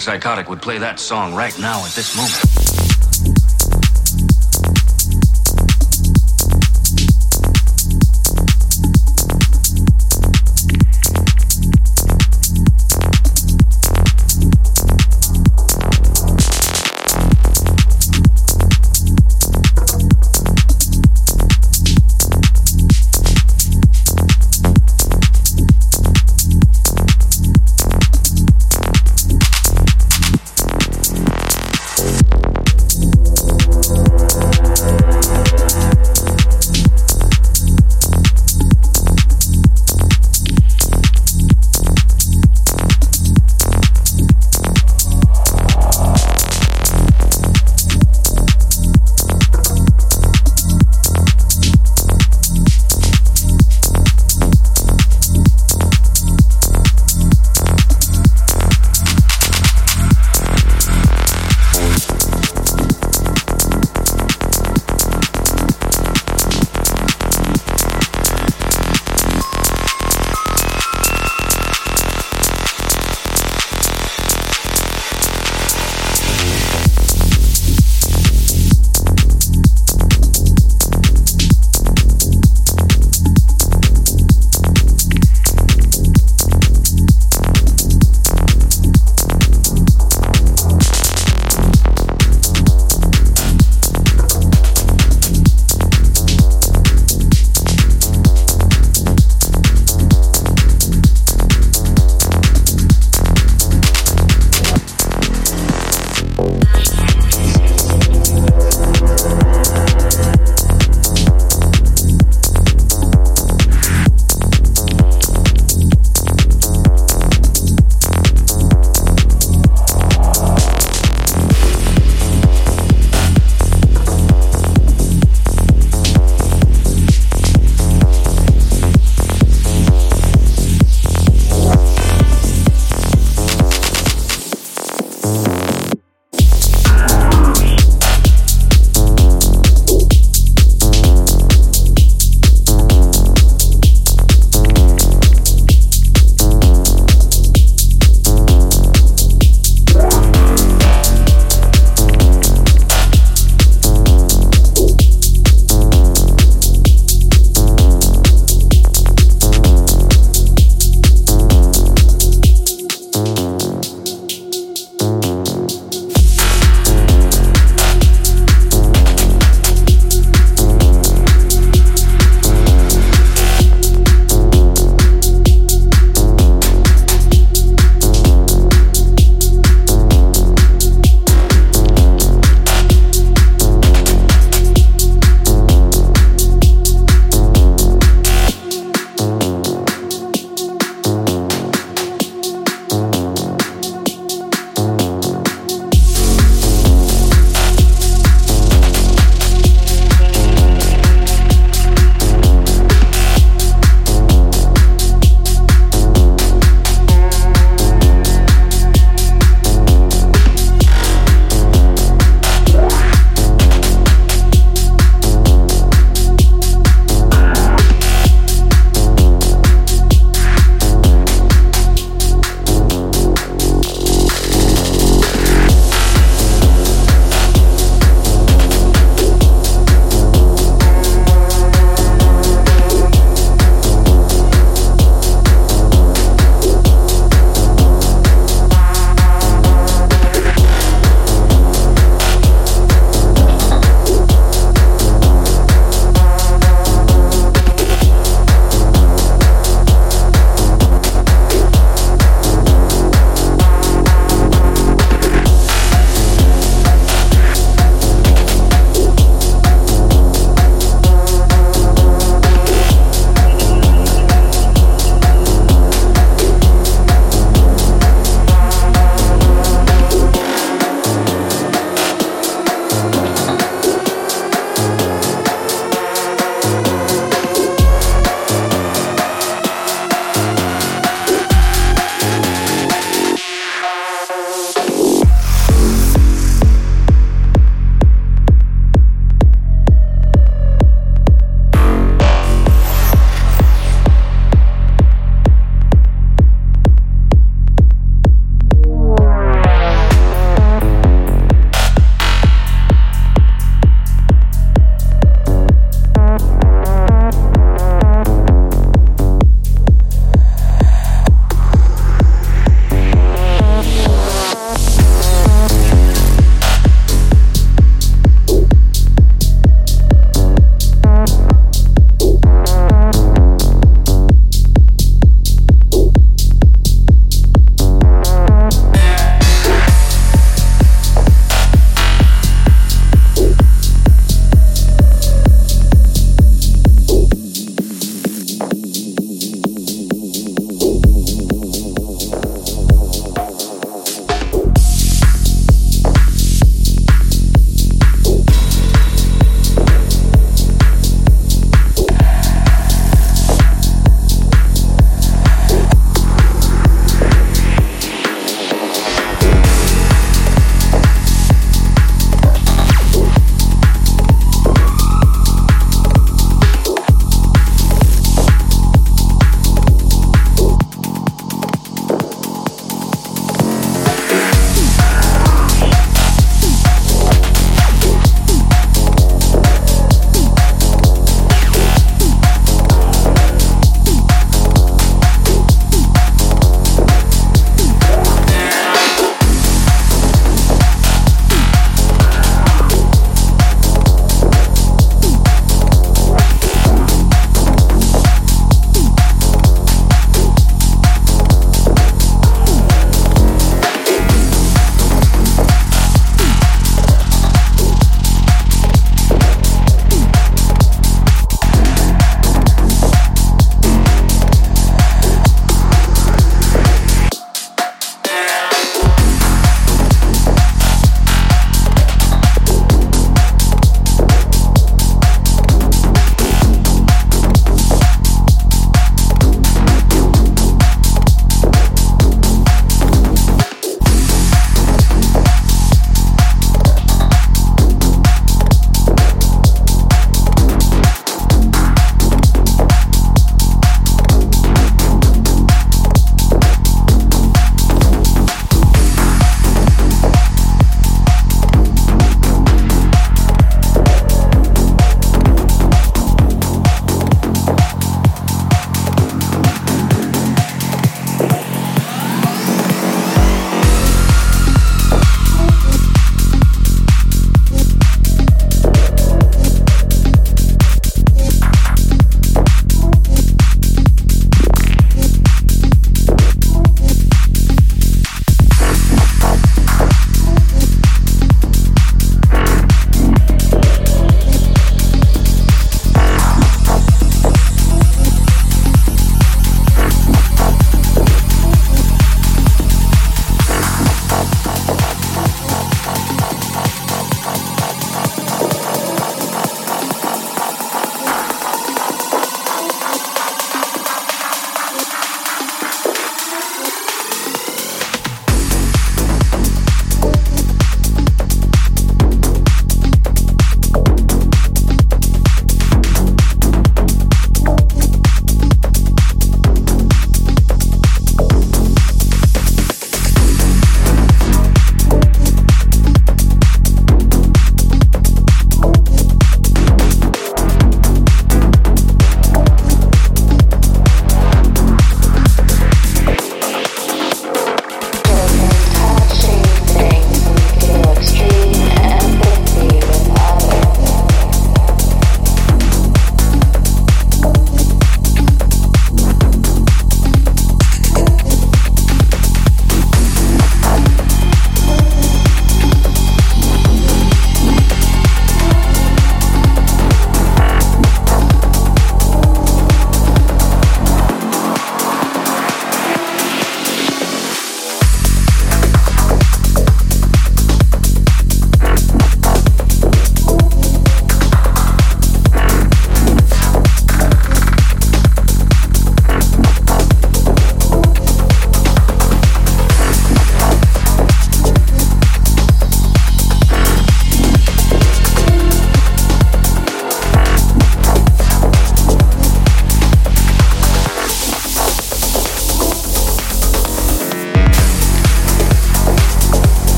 psychotic would play that song right now at this moment.